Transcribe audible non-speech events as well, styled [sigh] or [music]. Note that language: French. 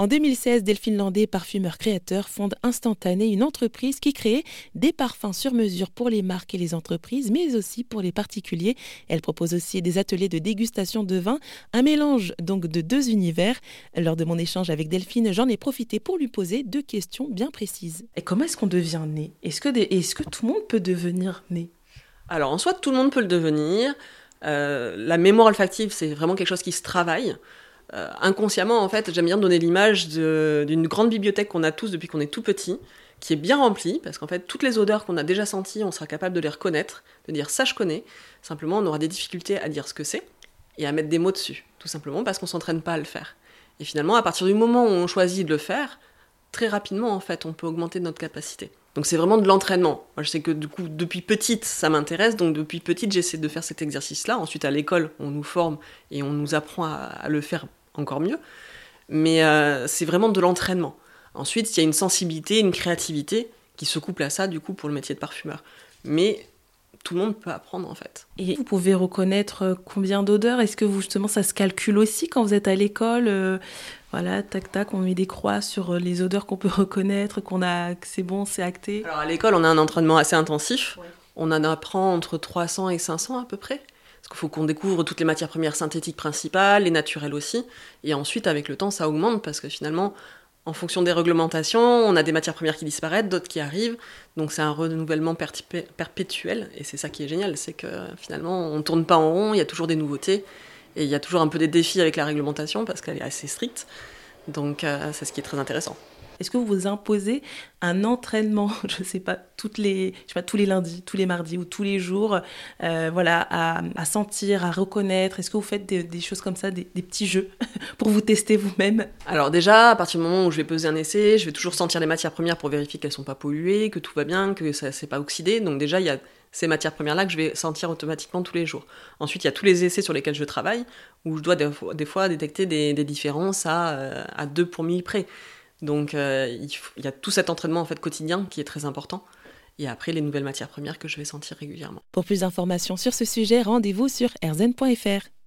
En 2016, Delphine Landé, parfumeur créateur, fonde Instantané, une entreprise qui crée des parfums sur mesure pour les marques et les entreprises, mais aussi pour les particuliers. Elle propose aussi des ateliers de dégustation de vin, un mélange donc de deux univers. Lors de mon échange avec Delphine, j'en ai profité pour lui poser deux questions bien précises. Et comment est-ce qu'on devient né? Est-ce que, est que tout le monde peut devenir né? Alors en soi, tout le monde peut le devenir. Euh, la mémoire olfactive, c'est vraiment quelque chose qui se travaille. Euh, inconsciemment, en fait, j'aime bien donner l'image d'une grande bibliothèque qu'on a tous depuis qu'on est tout petit, qui est bien remplie, parce qu'en fait, toutes les odeurs qu'on a déjà senties, on sera capable de les reconnaître, de dire ça je connais. Simplement, on aura des difficultés à dire ce que c'est et à mettre des mots dessus, tout simplement parce qu'on s'entraîne pas à le faire. Et finalement, à partir du moment où on choisit de le faire, très rapidement, en fait, on peut augmenter notre capacité. Donc c'est vraiment de l'entraînement. Moi, je sais que du coup, depuis petite, ça m'intéresse. Donc depuis petite, j'essaie de faire cet exercice-là. Ensuite, à l'école, on nous forme et on nous apprend à, le faire encore mieux. Mais euh, c'est vraiment de l'entraînement. Ensuite, il y a une sensibilité, une créativité qui se couple à ça, du coup, pour le métier de parfumeur. Mais tout le monde peut apprendre en fait. Et vous pouvez reconnaître euh, combien d'odeurs? Est-ce que vous, justement ça se calcule aussi quand vous êtes à l'école euh, Voilà, tac tac, on met des croix sur les odeurs qu'on peut reconnaître, qu'on a, que c'est bon, c'est acté? Alors à l'école, on a un entraînement assez intensif. On en apprend entre 300 et 500 à peu près. Parce qu'il faut qu'on découvre toutes les matières premières synthétiques principales, les naturelles aussi. Et ensuite, avec le temps, ça augmente parce que finalement, en fonction des réglementations, on a des matières premières qui disparaissent, d'autres qui arrivent. Donc c'est un renouvellement perpétuel. Et c'est ça qui est génial, c'est que finalement, on ne tourne pas en rond, il y a toujours des nouveautés. Et il y a toujours un peu des défis avec la réglementation parce qu'elle est assez stricte. Donc euh, c'est ce qui est très intéressant. Est-ce que vous vous imposez un entraînement, [laughs] je sais pas, les, je sais pas, tous les lundis, tous les mardis ou tous les jours, euh, voilà, à, sentir, à reconnaître? Est-ce que vous faites des, choses comme ça, des, petits jeux [laughs] pour vous tester vous-même? Alors déjà, à partir du moment où je vais peser un essai, je vais toujours sentir les matières premières pour vérifier qu'elles ne sont pas polluées, que tout va bien, que ça s'est pas oxydé. Donc déjà, il y a ces matières premières-là que je vais sentir automatiquement tous les jours. Ensuite, il y a tous les essais sur lesquels je travaille, où je dois des fois, détecter des, différences à, euh, à 2 pour 1000 près. Donc euh, il, y a tout cet entraînement en fait quotidien qui est très important. Et après, les nouvelles matières premières que je vais sentir régulièrement. Pour plus d'informations sur ce sujet, rendez-vous sur erzen.fr.